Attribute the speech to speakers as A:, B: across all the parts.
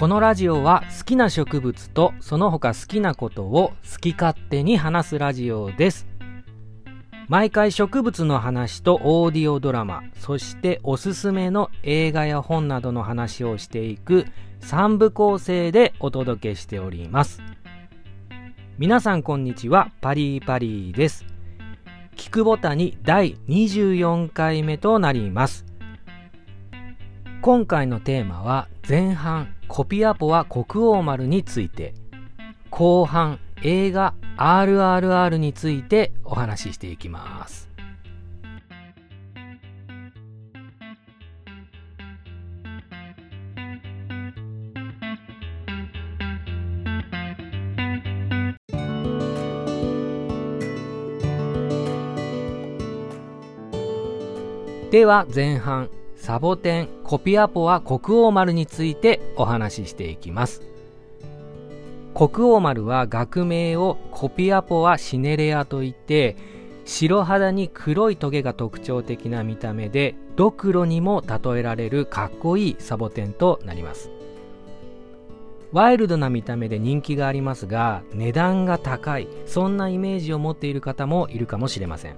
A: このラジオは好きな植物とその他好きなことを好き勝手に話すラジオです。毎回植物の話とオーディオドラマそしておすすめの映画や本などの話をしていく3部構成でお届けしております。皆さんこんにちは。パリーパリーです。聞くボタに第24回目となります。今回のテーマは前半コピアポは国王丸について後半映画 RRR についてお話ししていきます。では前半サボテンコピアポは国王丸についてお話ししていきます。国王丸は学名をコピアポはシネレアといって白肌に黒いトゲが特徴的な見た目でドクロにも例えられるかっこいいサボテンとなります。ワイルドな見た目で人気がありますが値段が高いそんなイメージを持っている方もいるかもしれません。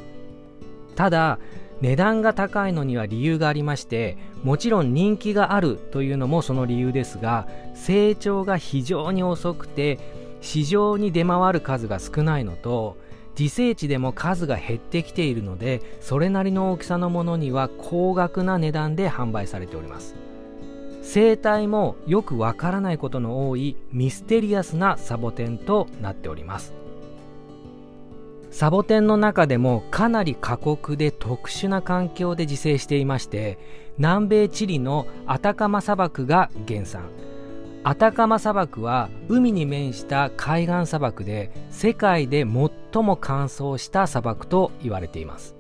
A: ただ値段が高いのには理由がありましてもちろん人気があるというのもその理由ですが成長が非常に遅くて市場に出回る数が少ないのと自生地でも数が減ってきているのでそれなりの大きさのものには高額な値段で販売されております。生態もよくわからないことの多いミステリアスなサボテンとなっております。サボテンの中でもかなり過酷で特殊な環境で自生していまして南米チリのアタカマ砂漠が原産。アタカマ砂漠は海に面した海岸砂漠で世界で最も乾燥した砂漠と言われています。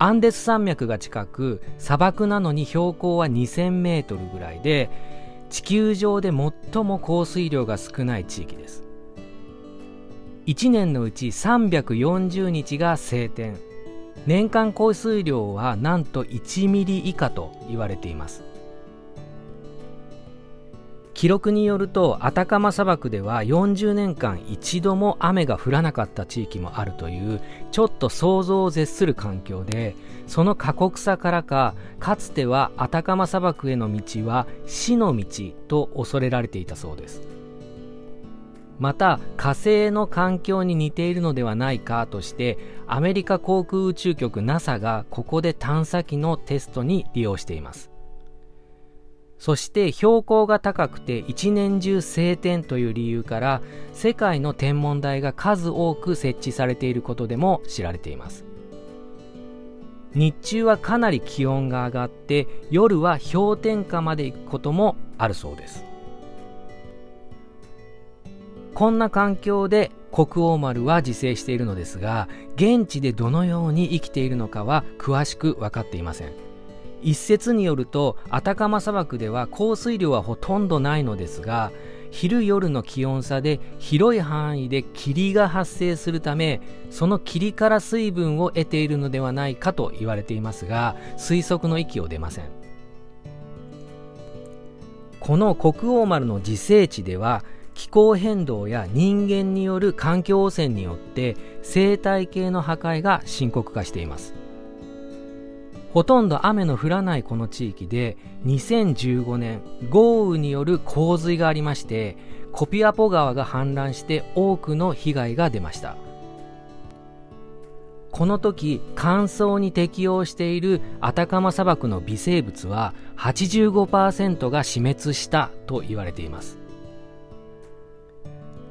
A: アンデス山脈が近く砂漠なのに標高は2000メートルぐらいで地球上で最も降水量が少ない地域です。1年のうち340日が晴天。年間降水量はなんと1ミリ以下と言われています。記録によるとアタカマ砂漠では40年間一度も雨が降らなかった地域もあるというちょっと想像を絶する環境でその過酷さからかかつてはアタカマ砂漠への道は死の道と恐れられていたそうです。また火星の環境に似ているのではないかとしてアメリカ航空宇宙局 NASA がここで探査機のテストに利用しています。そして標高が高くて一年中晴天という理由から世界の天文台が数多く設置されていることでも知られています。日中はかなり気温が上がって夜は氷点下まで行くこともあるそうです。こんな環境で国王丸は自生しているのですが現地でどのように生きているのかは詳しく分かっていません。一説によるとアタカマ砂漠では降水量はほとんどないのですが昼夜の気温差で広い範囲で霧が発生するためその霧から水分を得ているのではないかと言われていますが推測の域を出ません。この国王丸の自生地では気候変動や人間による環境汚染によって生態系の破壊が深刻化しています。ほとんど雨の降らないこの地域で2015年豪雨による洪水がありましてコピアポ川が氾濫して多くの被害が出ました。この時乾燥に適応しているアタカマ砂漠の微生物は85%が死滅したと言われています。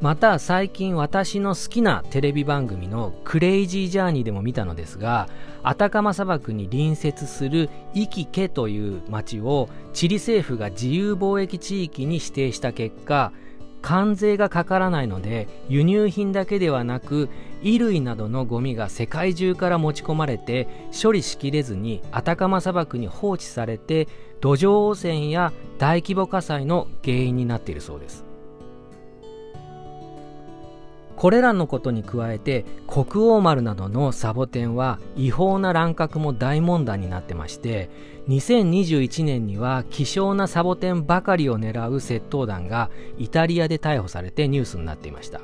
A: また最近私の好きなテレビ番組のクレイジージャーニーでも見たのですがアタカマ砂漠に隣接するイキケという町をチリ政府が自由貿易地域に指定した結果関税がかからないので輸入品だけではなく衣類などのゴミが世界中から持ち込まれて処理しきれずにアタカマ砂漠に放置されて土壌汚染や大規模火災の原因になっているそうです。これらのことに加えて国王丸などのサボテンは違法な乱獲も大問題になってまして2021年には希少なサボテンばかりを狙う窃盗団がイタリアで逮捕されてニュースになっていました。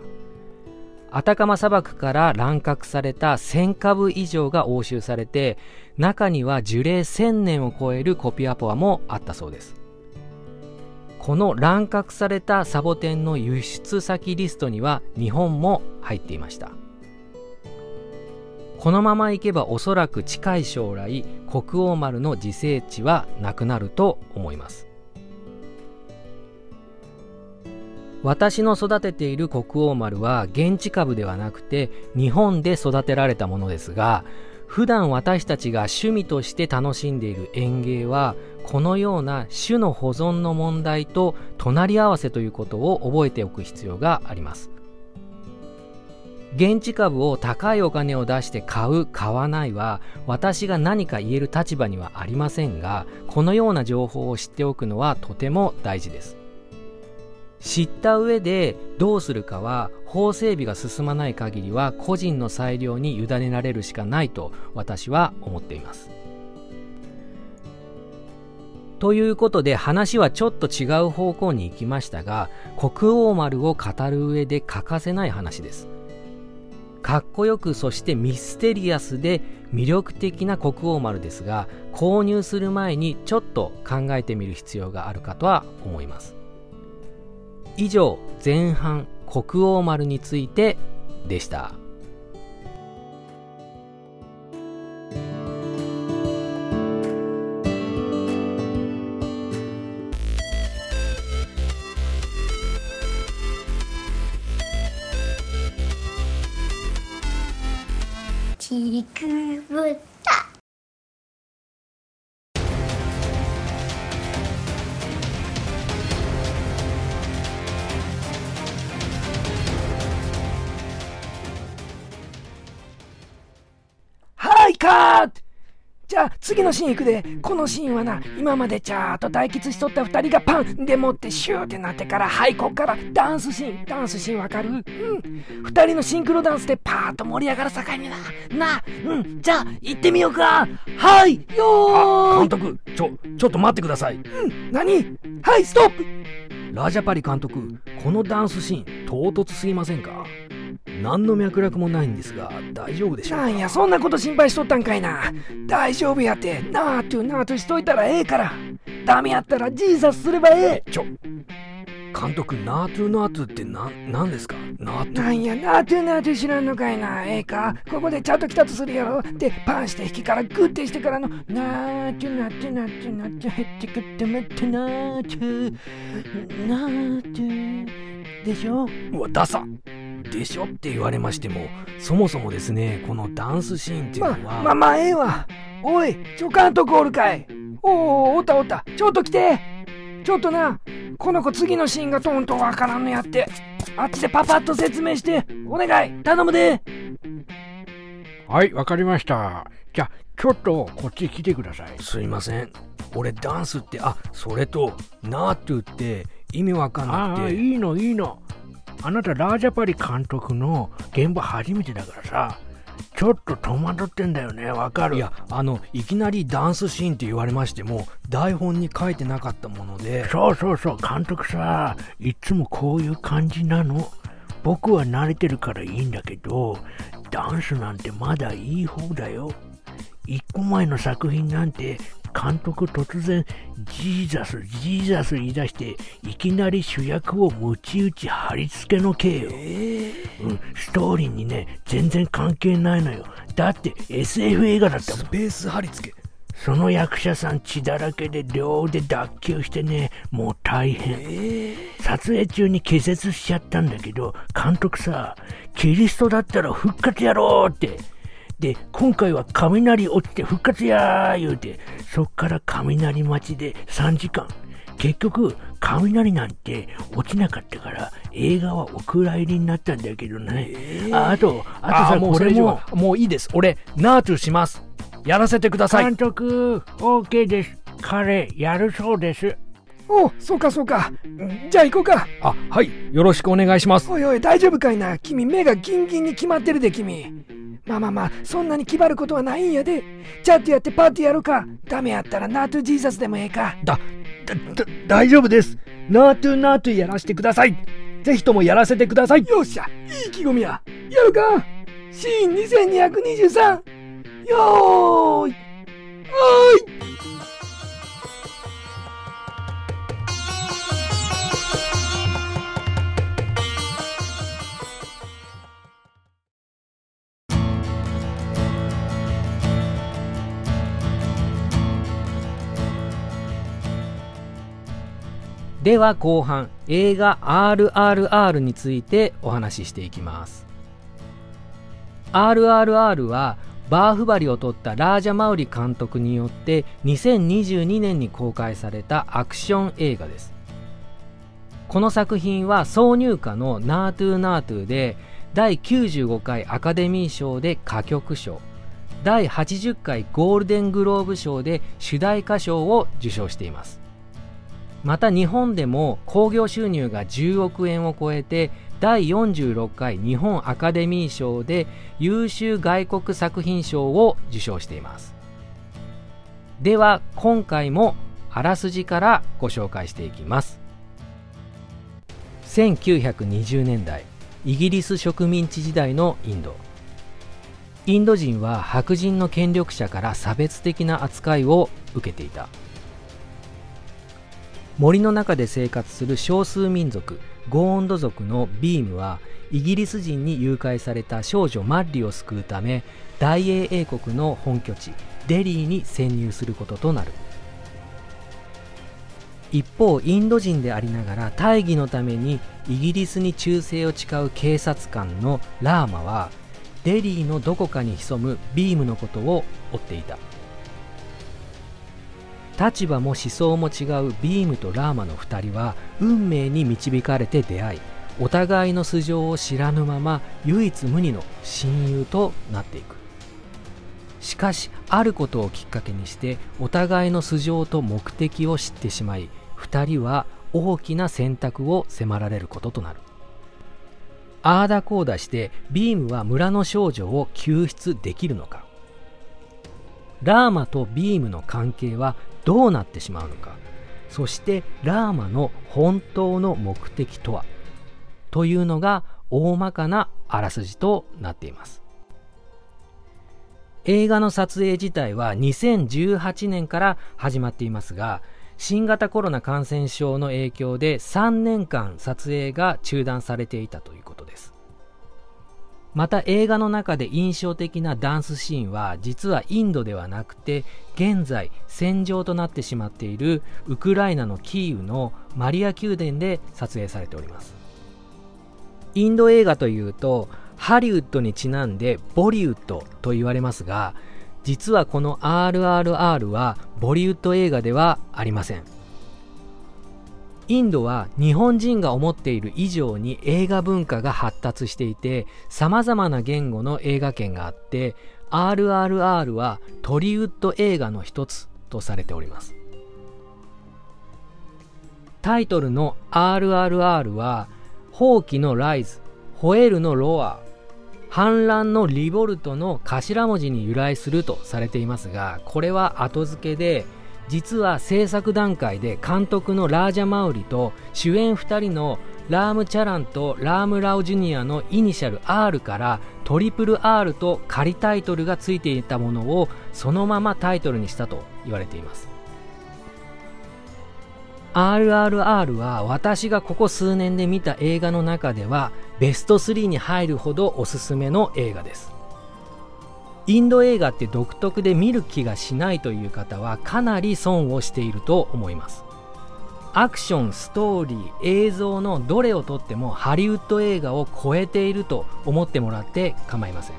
A: アタカマ砂漠から乱獲された1000株以上が押収されて中には樹齢1000年を超えるコピアポアもあったそうです。この乱獲されたサボテンの輸出先リストには日本も入っていました。このままいけばおそらく近い将来国王丸の自生地はなくなると思います。私の育てている国王丸は現地株ではなくて日本で育てられたものですが普段私たちが趣味として楽しんでいる園芸はこのような種の保存の問題と隣り合わせということを覚えておく必要があります。現地株を高いお金を出して買う買わないは私が何か言える立場にはありませんがこのような情報を知っておくのはとても大事です。知った上でどうするかは法整備が進まない限りは個人の裁量に委ねられるしかないと私は思っています。ということで話はちょっと違う方向に行きましたが国王丸を語る上で欠かせない話です。かっこよくそしてミステリアスで魅力的な国王丸ですが購入する前にちょっと考えてみる必要があるかとは思います。以上前半国王丸についてでした。
B: はいカット。じゃあ次のシーン行くで。このシーンはな今までちゃーっと対決しとった2人がパン。でもってシューってなってからはいこっからダンスシーン。ダンスシーンわかる？うん。2人のシンクロダンスでパーッと盛り上がる境にな。なうん。じゃあ行ってみようか。はいよーい。
C: 監督ちょちょっと待ってください。
B: うん。何？はいストップ。
C: ラージャパリ監督このダンスシーン唐突すぎませんか？何の脈絡もないんですが大丈夫でしょうか？
B: なんやそんなこと心配しとったんかいな。大丈夫やって。なーとなーとしといたらええから。ダメやったらジーザスすればええ。
C: ちょ監督ナートゥナートゥってな何ですか？ナートゥ
B: なんやなーとなーと知らんのかいな。ええか？ここでちゃんと来たとするやろ。でパンして引きからグッてしてからのなーとなーとなーとなーと減ってくってまってなーとなーとでしょ？
C: うわダサでしょ？って言われましてもそもそもですねこのダンスシーンっていう
B: ま
C: のは、
B: まあまあええわ。おい助監督おるかい。おおおったおった。ちょっと来て。ちょっとなこの子次のシーンがトントンわからんのやって。あっちでパパッと説明してお願い。頼むで。
D: はい、わかりました。じゃあ、ちょっとこっち来てください。
C: すいません。俺ダンスってあそれとナートゥって意味わかんな
D: ああ、
C: くて
D: いいの、いいの。あなた、ラージャパリ監督の現場初めてだからさ、ちょっと戸惑ってんだよね、わかる？
C: いやあのいきなりダンスシーンって言われましても台本に書いてなかったもので
D: そうそうそう、監督さ、いつもこういう感じなの。僕は慣れてるからいいんだけど、ダンスなんてまだいい方だよ。一個前の作品なんて、監督突然、ジーザス、ジーザス言い出して、いきなり主役をムチ打ち貼り付けの刑よ。うん、ストーリーにね、全然関係ないのよ。だって SF 映画だったもん
C: ス。ペース貼り付け
D: その役者さん血だらけで両腕脱臼してね、もう大変。撮影中に気絶しちゃったんだけど、監督さ、キリストだったら復活やろうって。で、今回は雷落ちて復活やー言うて、そっから雷待ちで3時間。結局、雷なんて落ちなかったから、映画はお蔵入りになったんだけどね。ああと、あとさ、これも。
B: も、もういいです。俺ナートゥします。やらせてください。
D: 監督、OK です。彼、やるそうです。
B: おそうかそうか。うんじゃあ行こうか。あはい。よろしくお願いします。
E: おいおい大丈夫かいな。君目がギンギンに決まってるで君まあまあまあそんなに決まることはないんやで。ちゃんとやってパーティーやろうか。ダメやったらナートゥジーザスでもええか。
B: だだだ大丈夫です。ナートゥナートゥやらせてください。ぜひともやらせてください。
E: よっしゃ。いい意気込みや。やるか。シーン2223よーい。おーい
A: では後半映画 RRR についてお話ししていきます。RRR はバーフバリを取ったラージャ・マウリ監督によって2022年に公開されたアクション映画です。この作品は挿入歌の「ナートゥナートゥ」で第95回アカデミー賞で歌曲賞第80回ゴールデングローブ賞で主題歌賞を受賞しています。また日本でも興行収入が10億円を超えて第46回日本アカデミー賞で優秀外国作品賞を受賞しています。では今回もあらすじからご紹介していきます。1920年代イギリス植民地時代のインド。インド人は白人の権力者から差別的な扱いを受けていた。森の中で生活する少数民族ゴーンド族のビームはイギリス人に誘拐された少女マッリを救うため大英英国の本拠地デリーに潜入することとなる。一方インド人でありながら大義のためにイギリスに忠誠を誓う警察官のラーマはデリーのどこかに潜むビームのことを追っていた。立場も思想も違うビームとラーマの2人は運命に導かれて出会いお互いの素性を知らぬまま唯一無二の親友となっていく。しかしあることをきっかけにしてお互いの素性と目的を知ってしまい2人は大きな選択を迫られることとなる。ああだこうだしてビームは村の少女を救出できるのか。ラーマとビームの関係はどうなってしまうのか。そしてラーマの本当の目的とは。というのが大まかなあらすじとなっています。映画の撮影自体は2018年から始まっていますが新型コロナ感染症の影響で3年間撮影が中断されていたということです。また映画の中で印象的なダンスシーンは実はインドではなくて現在戦場となってしまっているウクライナのキーウのマリア宮殿で撮影されております。インド映画というとハリウッドにちなんでボリウッドと言われますが実はこの RRR はボリウッド映画ではありません。インドは日本人が思っている以上に映画文化が発達していて様々な言語の映画圏があって RRR はトリウッド映画の一つとされております。タイトルの RRR は放棄のライズ吠えるのロア反乱のリボルトの頭文字に由来するとされていますがこれは後付けで実は制作段階で監督のラージャ・マウリと主演2人のラーム・チャランとラーム・ラウ・ジュニアのイニシャル R からトリプル R と仮タイトルがついていたものをそのままタイトルにしたと言われています。RRR は私がここ数年で見た映画の中ではベスト3に入るほどおすすめの映画です。インド映画って独特で見る気がしないという方はかなり損をしていると思います。アクション、ストーリー、映像のどれをとってもハリウッド映画を超えていると思ってもらって構いません。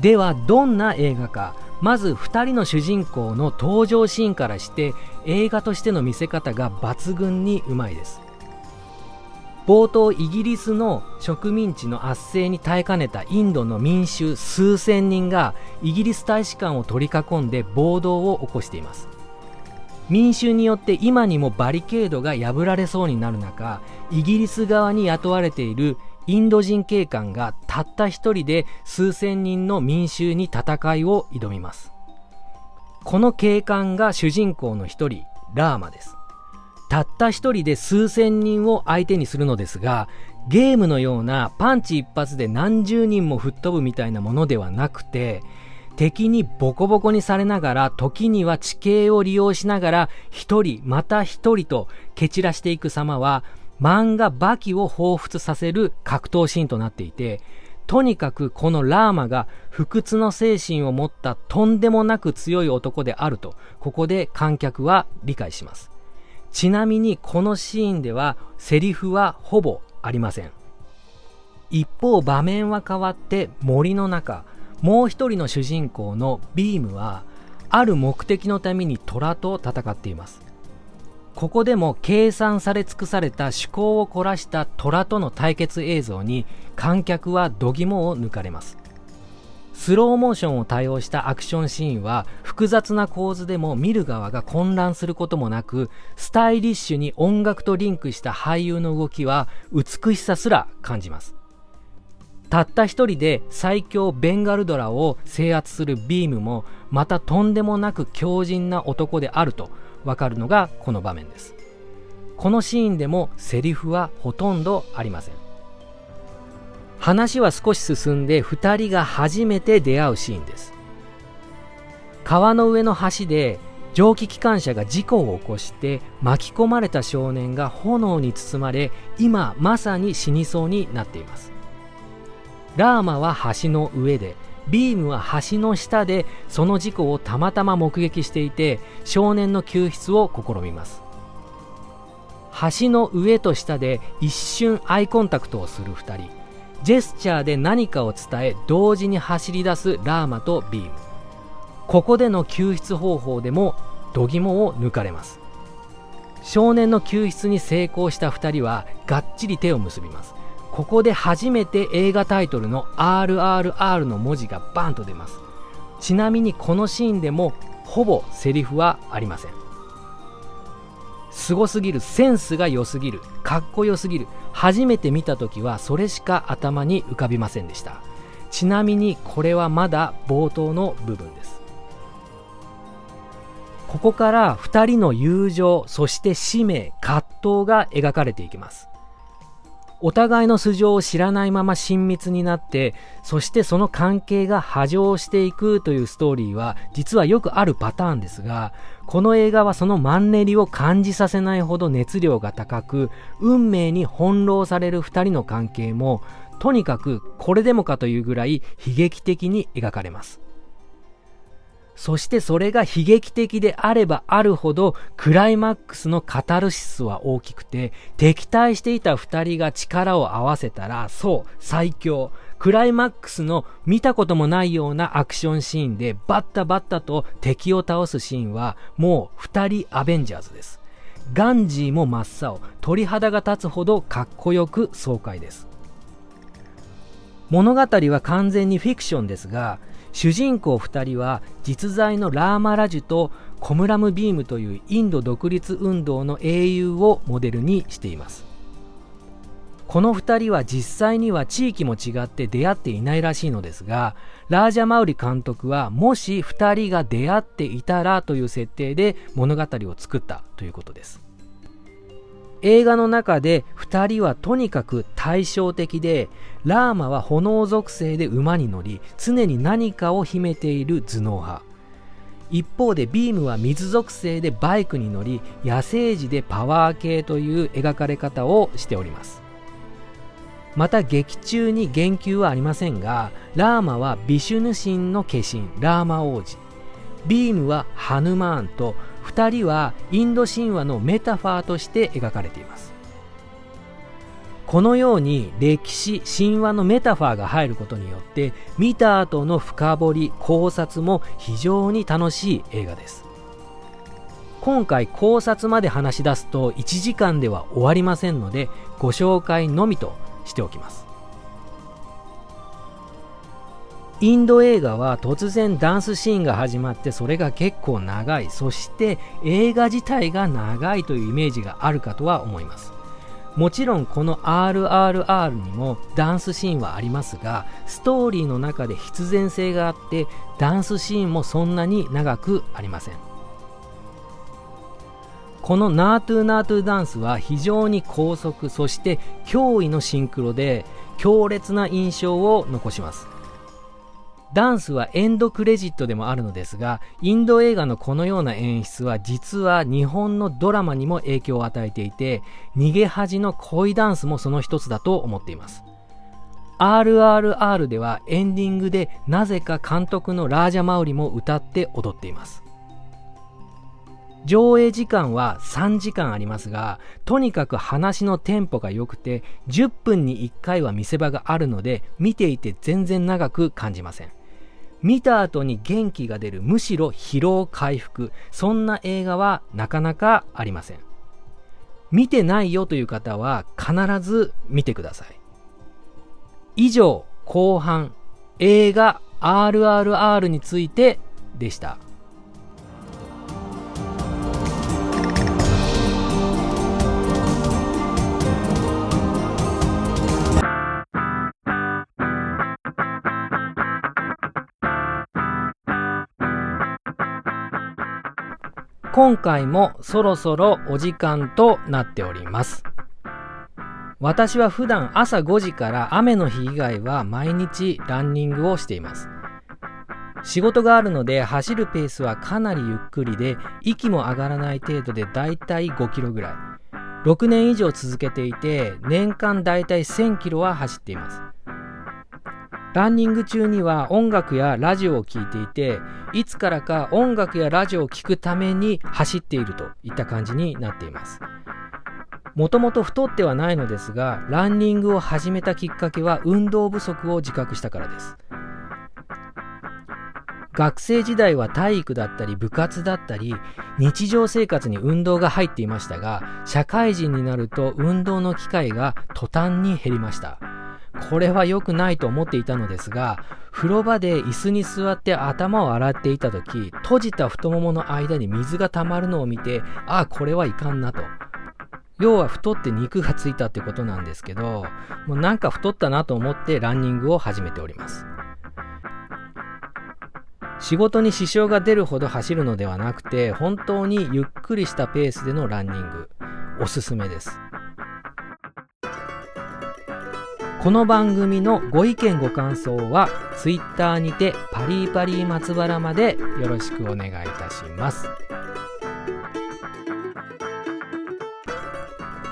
A: ではどんな映画か。まず2人の主人公の登場シーンからして映画としての見せ方が抜群にうまいです。冒頭イギリスの植民地の圧政に耐えかねたインドの民衆数千人がイギリス大使館を取り囲んで暴動を起こしています。民衆によって今にもバリケードが破られそうになる中イギリス側に雇われているインド人警官がたった一人で数千人の民衆に戦いを挑みます。この警官が主人公の一人ラーマです。たった一人で数千人を相手にするのですがゲームのようなパンチ一発で何十人も吹っ飛ぶみたいなものではなくて敵にボコボコにされながら時には地形を利用しながら一人また一人と蹴散らしていく様は漫画バキを彷彿させる格闘シーンとなっていて、とにかくこのラーマが不屈の精神を持ったとんでもなく強い男であると、ここで観客は理解します。ちなみにこのシーンではセリフはほぼありません。一方場面は変わって森の中、もう一人の主人公のビームはある目的のために虎と戦っています。ここでも計算され尽くされた趣向を凝らした虎との対決映像に観客は度肝を抜かれますスローモーションを多用したアクションシーンは複雑な構図でも見る側が混乱することもなくスタイリッシュに音楽とリンクした俳優の動きは美しさすら感じます。たった一人で最強ベンガルドラを制圧するビームもまたとんでもなく強靭な男であるとわかるのがこの場面です。このシーンでもセリフはほとんどありません。話は少し進んで2人が初めて出会うシーンです。川の上の橋で蒸気機関車が事故を起こして巻き込まれた少年が炎に包まれ今まさに死にそうになっています。ラーマは橋の上でビームは橋の下でその事故をたまたま目撃していて少年の救出を試みます。橋の上と下で一瞬アイコンタクトをする2人。ジェスチャーで何かを伝え同時に走り出すラーマとビーム。ここでの救出方法でも度肝を抜かれます。少年の救出に成功した2人はがっちり手を結びます。ここで初めて映画タイトルの RRR の文字がバンと出ます。ちなみにこのシーンでもほぼセリフはありません。すごすぎるセンスが良すぎるかっこよすぎる初めて見た時はそれしか頭に浮かびませんでした。ちなみにこれはまだ冒頭の部分です。ここから2人の友情そして使命葛藤が描かれていきます。お互いの素性を知らないまま親密になって、そしてその関係が波状していくというストーリーは実はよくあるパターンですが、この映画はそのマンネリを感じさせないほど熱量が高く、運命に翻弄される二人の関係も、とにかくこれでもかというぐらい悲劇的に描かれます。そしてそれが悲劇的であればあるほどクライマックスのカタルシスは大きくて敵対していた二人が力を合わせたらそう最強。クライマックスの見たこともないようなアクションシーンでバッタバッタと敵を倒すシーンはもう二人アベンジャーズです。ガンジーも真っ青。鳥肌が立つほどかっこよく爽快です。物語は完全にフィクションですが主人公2人は実在のラーマラジュとコムラムビームというインド独立運動の英雄をモデルにしています。この2人は実際には地域も違って出会っていないらしいのですがラージャ・マウリ監督はもし2人が出会っていたらという設定で物語を作ったということです。映画の中で2人はとにかく対照的でラーマは炎属性で馬に乗り常に何かを秘めている頭脳派。一方でビームは水属性でバイクに乗り野生児でパワー系という描かれ方をしております。また劇中に言及はありませんがラーマはビシュヌ神の化身ラーマ王子。ビームはハヌマーンと2人はインド神話のメタファーとして描かれています。このように歴史神話のメタファーが入ることによって見た後の深掘り考察も非常に楽しい映画です。今回考察まで話し出すと1時間では終わりませんのでご紹介のみとしておきます。インド映画は突然ダンスシーンが始まってそれが結構長い。そして映画自体が長いというイメージがあるかとは思います。もちろんこの RRR にもダンスシーンはありますがストーリーの中で必然性があってダンスシーンもそんなに長くありません。このナートゥナートゥダンスは非常に高速そして驚異のシンクロで強烈な印象を残します。ダンスはエンドクレジットでもあるのですが、インド映画のこのような演出は実は日本のドラマにも影響を与えていて、逃げ恥の恋ダンスもその一つだと思っています。RRR ではエンディングでなぜか監督のラージャマウリも歌って踊っています。上映時間は3時間ありますが、とにかく話のテンポが良くて、10分に1回は見せ場があるので、見ていて全然長く感じません。見た後に元気が出る。むしろ疲労回復。そんな映画はなかなかありません。見てないよという方は必ず見てください。以上後半。映画 RRR についてでした。今回もそろそろお時間となっております。私は普段朝5時から雨の日以外は毎日ランニングをしています。仕事があるので走るペースはかなりゆっくりで息も上がらない程度でだいたい5キロぐらい。6年以上続けていて年間だいたい1000キロは走っています。ランニング中には音楽やラジオを聴いていて、いつからか音楽やラジオを聴くために走っているといった感じになっています。もともと太ってはないのですが、ランニングを始めたきっかけは運動不足を自覚したからです。学生時代は体育だったり部活だったり日常生活に運動が入っていましたが社会人になると運動の機会が途端に減りましたこれは良くないと思っていたのですが、風呂場で椅子に座って頭を洗っていた時、閉じた太ももの間に水が溜まるのを見て、ああ、これはいかんなと。要は太って肉がついたってことなんですけど、もうなんか太ったなと思ってランニングを始めております。仕事に支障が出るほど走るのではなくて、本当にゆっくりしたペースでのランニング、おすすめです。この番組のご意見ご感想は Twitter にてパリパリ松原までよろしくお願いいたします。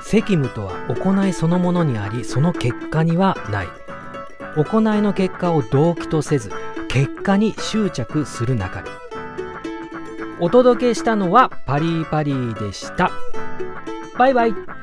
A: 責務とは行いそのものにありその結果にはない。行いの結果を動機とせず結果に執着するなかれお届けしたのはパリパリでした。バイバイ。